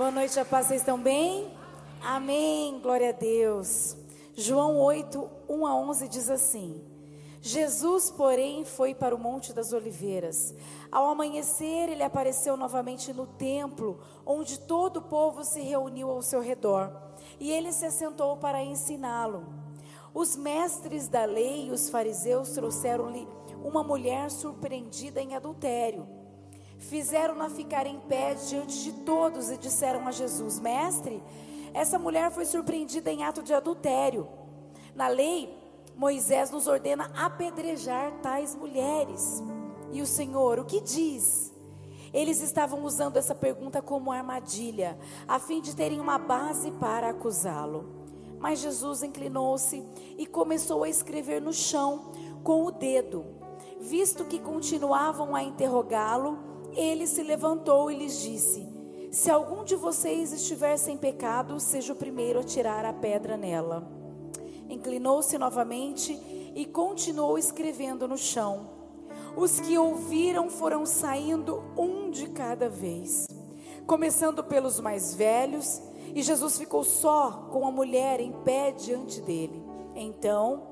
Boa noite, a paz. Vocês estão bem? Amém. Glória a Deus. João 8, 1 a 11 diz assim: Jesus, porém, foi para o Monte das Oliveiras. Ao amanhecer, ele apareceu novamente no templo, onde todo o povo se reuniu ao seu redor. E ele se assentou para ensiná-lo. Os mestres da lei e os fariseus trouxeram-lhe uma mulher surpreendida em adultério. Fizeram-na ficar em pé diante de todos e disseram a Jesus: Mestre, essa mulher foi surpreendida em ato de adultério. Na lei, Moisés nos ordena apedrejar tais mulheres. E o Senhor, o que diz? Eles estavam usando essa pergunta como armadilha, a fim de terem uma base para acusá-lo. Mas Jesus inclinou-se e começou a escrever no chão com o dedo. Visto que continuavam a interrogá-lo, ele se levantou e lhes disse: Se algum de vocês estiver sem pecado, seja o primeiro a tirar a pedra nela. Inclinou-se novamente e continuou escrevendo no chão. Os que ouviram foram saindo um de cada vez, começando pelos mais velhos, e Jesus ficou só com a mulher em pé diante dele. Então,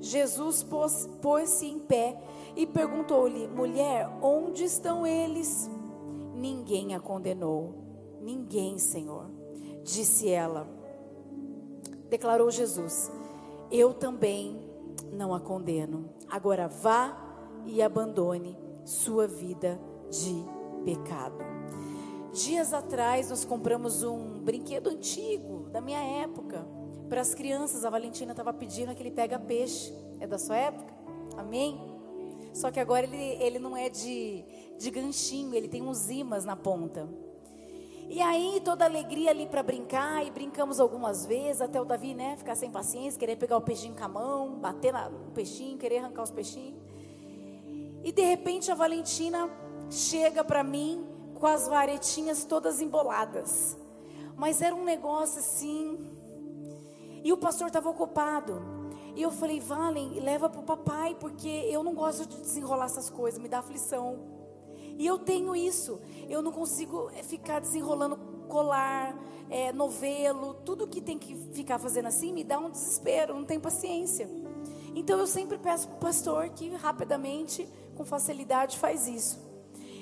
Jesus pôs-se pôs em pé e perguntou-lhe: Mulher, onde estão eles? Ninguém a condenou. Ninguém, Senhor. Disse ela. Declarou Jesus: eu também não a condeno. Agora vá e abandone sua vida de pecado. Dias atrás nós compramos um brinquedo antigo da minha época para as crianças. A Valentina estava pedindo aquele pega peixe. É da sua época? Amém? Só que agora ele, ele não é de, de ganchinho, ele tem uns imãs na ponta. E aí, toda alegria ali para brincar, e brincamos algumas vezes, até o Davi, né, ficar sem paciência, querer pegar o peixinho com a mão, bater no peixinho, querer arrancar os peixinhos. E de repente a Valentina chega para mim com as varetinhas todas emboladas. Mas era um negócio assim. E o pastor estava ocupado. E eu falei, Valen, leva para o papai, porque eu não gosto de desenrolar essas coisas, me dá aflição. E eu tenho isso. Eu não consigo eh, ficar desenrolando colar, é, novelo, tudo que tem que ficar fazendo assim me dá um desespero, não tenho paciência. Então eu sempre peço para o pastor que rapidamente, com facilidade, faz isso.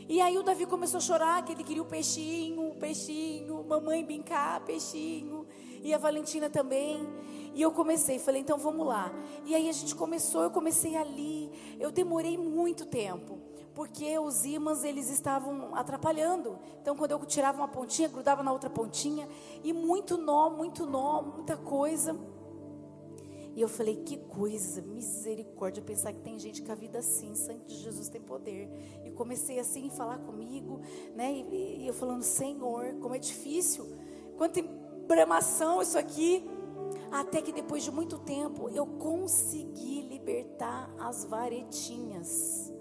E aí o Davi começou a chorar, que ele queria o peixinho, o peixinho, mamãe brincar, peixinho. E a Valentina também. E eu comecei, falei, então vamos lá. E aí a gente começou, eu comecei ali. Eu demorei muito tempo porque os ímãs eles estavam atrapalhando. Então, quando eu tirava uma pontinha, grudava na outra pontinha, e muito nó, muito nó, muita coisa. E eu falei, que coisa, misericórdia, pensar que tem gente com a vida assim, sangue de Jesus tem poder. E comecei assim falar comigo, né? E, e eu falando, Senhor, como é difícil, quanta embramação isso aqui. Até que depois de muito tempo eu consegui libertar as varetinhas.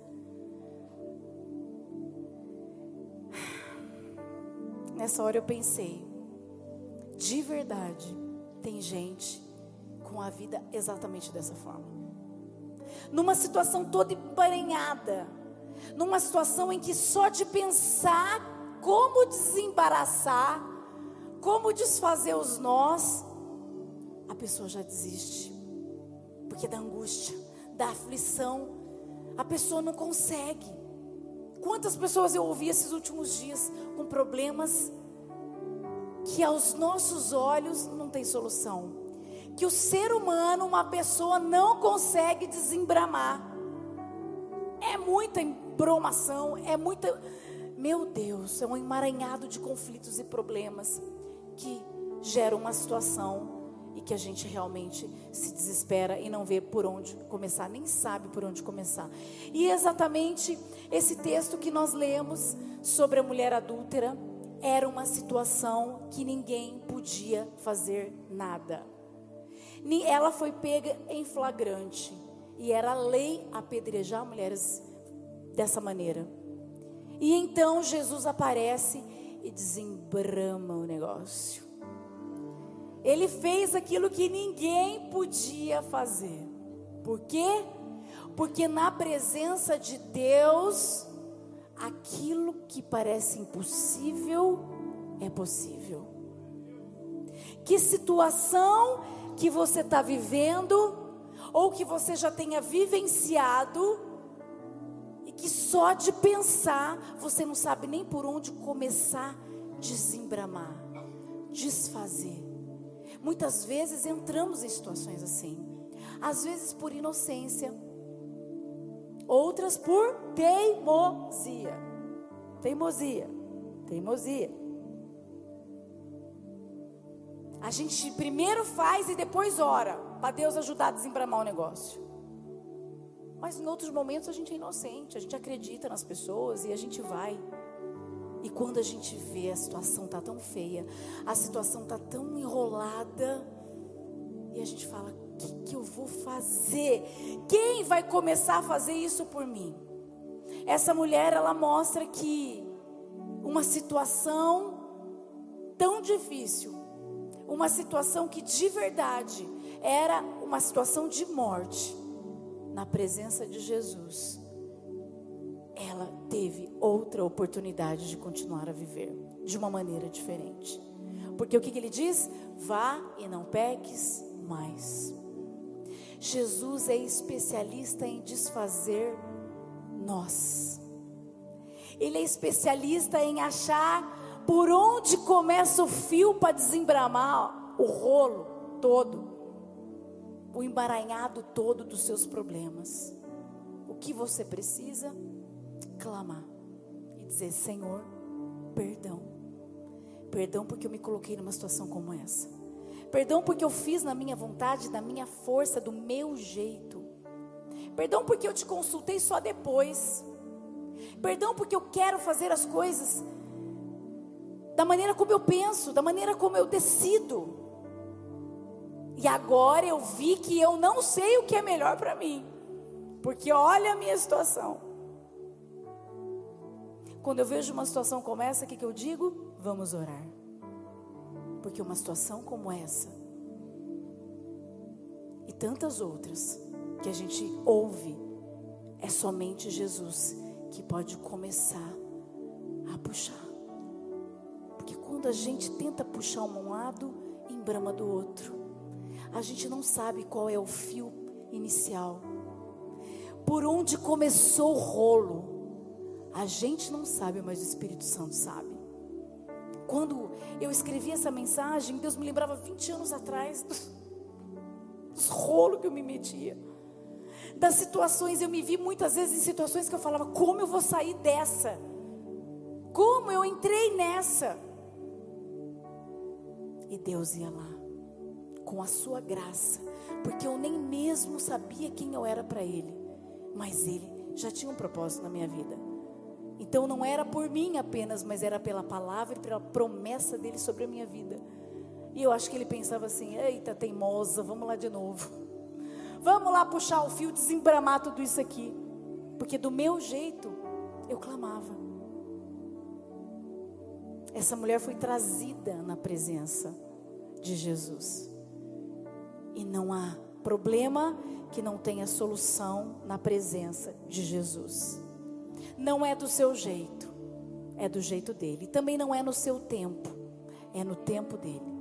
Nessa hora eu pensei, de verdade, tem gente com a vida exatamente dessa forma. Numa situação toda embaranhada, numa situação em que só de pensar como desembaraçar, como desfazer os nós, a pessoa já desiste. Porque da angústia, da aflição, a pessoa não consegue. Quantas pessoas eu ouvi esses últimos dias com problemas que aos nossos olhos não tem solução. Que o ser humano, uma pessoa não consegue desembramar. É muita embromação, é muita meu Deus, é um emaranhado de conflitos e problemas que geram uma situação e que a gente realmente se desespera e não vê por onde começar, nem sabe por onde começar. E exatamente esse texto que nós lemos sobre a mulher adúltera era uma situação que ninguém podia fazer nada. Ela foi pega em flagrante e era lei apedrejar mulheres dessa maneira. E então Jesus aparece e desembrama o negócio. Ele fez aquilo que ninguém podia fazer. Por quê? Porque na presença de Deus, aquilo que parece impossível é possível. Que situação que você está vivendo, ou que você já tenha vivenciado, que só de pensar você não sabe nem por onde começar desembramar, desfazer. Muitas vezes entramos em situações assim, às vezes por inocência, outras por teimosia. Teimosia, teimosia. A gente primeiro faz e depois ora, para Deus ajudar a desembramar o negócio. Mas em outros momentos a gente é inocente, a gente acredita nas pessoas e a gente vai. E quando a gente vê a situação tá tão feia, a situação tá tão enrolada, e a gente fala: o que, que eu vou fazer? Quem vai começar a fazer isso por mim? Essa mulher, ela mostra que uma situação tão difícil, uma situação que de verdade era uma situação de morte, na presença de Jesus ela teve outra oportunidade de continuar a viver de uma maneira diferente. Porque o que, que ele diz? Vá e não peques mais. Jesus é especialista em desfazer nós. Ele é especialista em achar por onde começa o fio para desembramar o rolo todo, o emaranhado todo dos seus problemas. O que você precisa? clamar e dizer: Senhor, perdão. Perdão porque eu me coloquei numa situação como essa. Perdão porque eu fiz na minha vontade, na minha força, do meu jeito. Perdão porque eu te consultei só depois. Perdão porque eu quero fazer as coisas da maneira como eu penso, da maneira como eu decido. E agora eu vi que eu não sei o que é melhor para mim. Porque olha a minha situação. Quando eu vejo uma situação como essa, o que, que eu digo? Vamos orar. Porque uma situação como essa e tantas outras que a gente ouve, é somente Jesus que pode começar a puxar. Porque quando a gente tenta puxar um lado, embrama do outro. A gente não sabe qual é o fio inicial. Por onde começou o rolo. A gente não sabe, mas o Espírito Santo sabe. Quando eu escrevi essa mensagem, Deus me lembrava 20 anos atrás dos, rolos que eu me metia. Das situações, eu me vi muitas vezes em situações que eu falava: como eu vou sair dessa? Como eu entrei nessa? E Deus ia lá, com a sua graça, porque eu nem mesmo sabia quem eu era para Ele, mas Ele já tinha um propósito na minha vida. Então não era por mim apenas, mas era pela palavra e pela promessa dele sobre a minha vida. E eu acho que ele pensava assim: eita, teimosa, vamos lá de novo. Vamos lá puxar o fio, desembramar tudo isso aqui. Porque do meu jeito, eu clamava. Essa mulher foi trazida na presença de Jesus. E não há problema que não tenha solução na presença de Jesus não é do seu jeito, é do jeito dele. Também não é no seu tempo, é no tempo dele.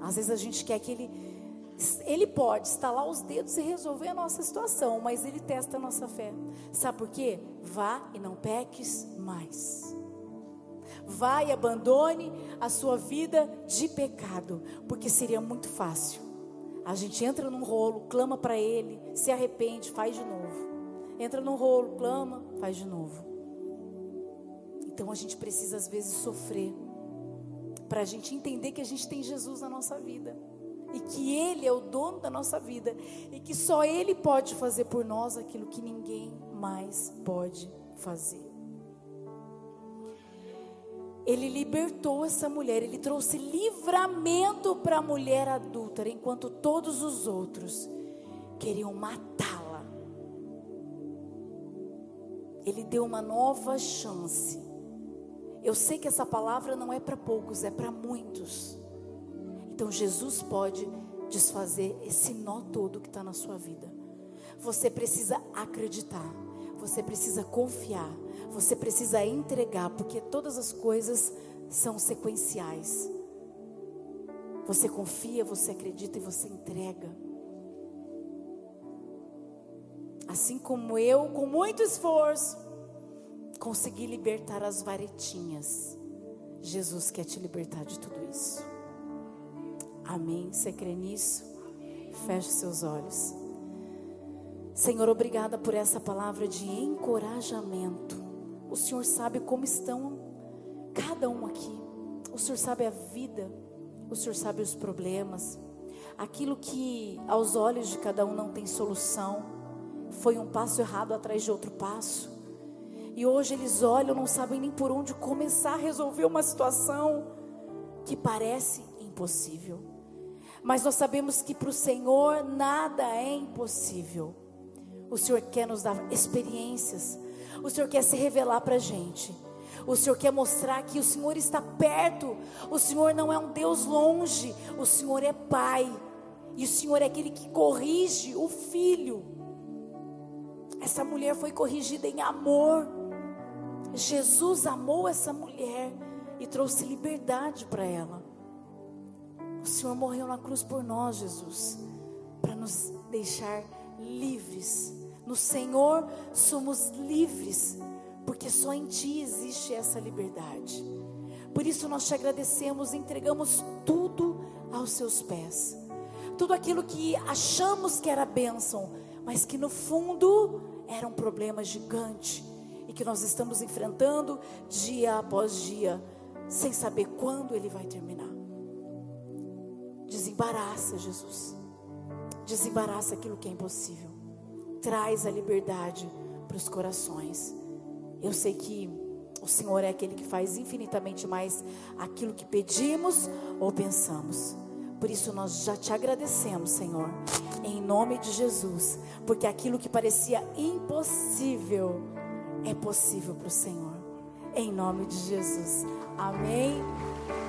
Às vezes a gente quer que ele, ele pode estalar os dedos e resolver a nossa situação, mas ele testa a nossa fé. Sabe por quê? Vá e não peques mais. Vá e abandone a sua vida de pecado, porque seria muito fácil. A gente entra num rolo, clama para ele, se arrepende, faz de novo entra no rolo, clama, faz de novo. Então a gente precisa às vezes sofrer para a gente entender que a gente tem Jesus na nossa vida e que Ele é o dono da nossa vida e que só Ele pode fazer por nós aquilo que ninguém mais pode fazer. Ele libertou essa mulher, ele trouxe livramento para a mulher adúltera, enquanto todos os outros queriam matá-la. Ele deu uma nova chance. Eu sei que essa palavra não é para poucos, é para muitos. Então Jesus pode desfazer esse nó todo que está na sua vida. Você precisa acreditar, você precisa confiar, você precisa entregar, porque todas as coisas são sequenciais. Você confia, você acredita e você entrega. Assim como eu, com muito esforço, consegui libertar as varetinhas. Jesus quer te libertar de tudo isso. Amém? Você crê nisso? Feche seus olhos. Senhor, obrigada por essa palavra de encorajamento. O Senhor sabe como estão cada um aqui. O Senhor sabe a vida. O Senhor sabe os problemas. Aquilo que aos olhos de cada um não tem solução. Foi um passo errado atrás de outro passo. E hoje eles olham, não sabem nem por onde começar a resolver uma situação que parece impossível. Mas nós sabemos que para o Senhor nada é impossível. O Senhor quer nos dar experiências. O Senhor quer se revelar para a gente. O Senhor quer mostrar que o Senhor está perto. O Senhor não é um Deus longe. O Senhor é Pai. E o Senhor é aquele que corrige o filho. Essa mulher foi corrigida em amor. Jesus amou essa mulher e trouxe liberdade para ela. O Senhor morreu na cruz por nós, Jesus, para nos deixar livres no Senhor somos livres, porque só em Ti existe essa liberdade. Por isso nós te agradecemos, entregamos tudo aos Seus pés. Tudo aquilo que achamos que era bênção, mas que no fundo era um problema gigante e que nós estamos enfrentando dia após dia, sem saber quando ele vai terminar. Desembaraça, Jesus. Desembaraça aquilo que é impossível traz a liberdade para os corações. Eu sei que o Senhor é aquele que faz infinitamente mais aquilo que pedimos ou pensamos. Por isso nós já te agradecemos, Senhor, em nome de Jesus, porque aquilo que parecia impossível é possível para o Senhor. Em nome de Jesus. Amém.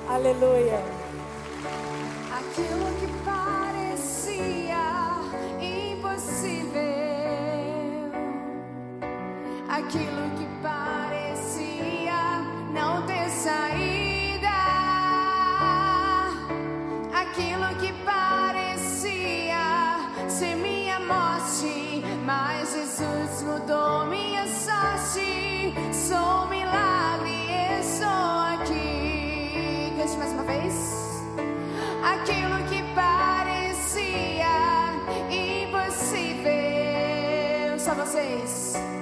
Aleluia. Aquilo que aquilo que parecia não ter saída, aquilo que parecia ser minha morte, mas Jesus mudou minha sorte. Sou um milagre, estou aqui. Cante mais uma vez. Aquilo que parecia impossível. Só vocês.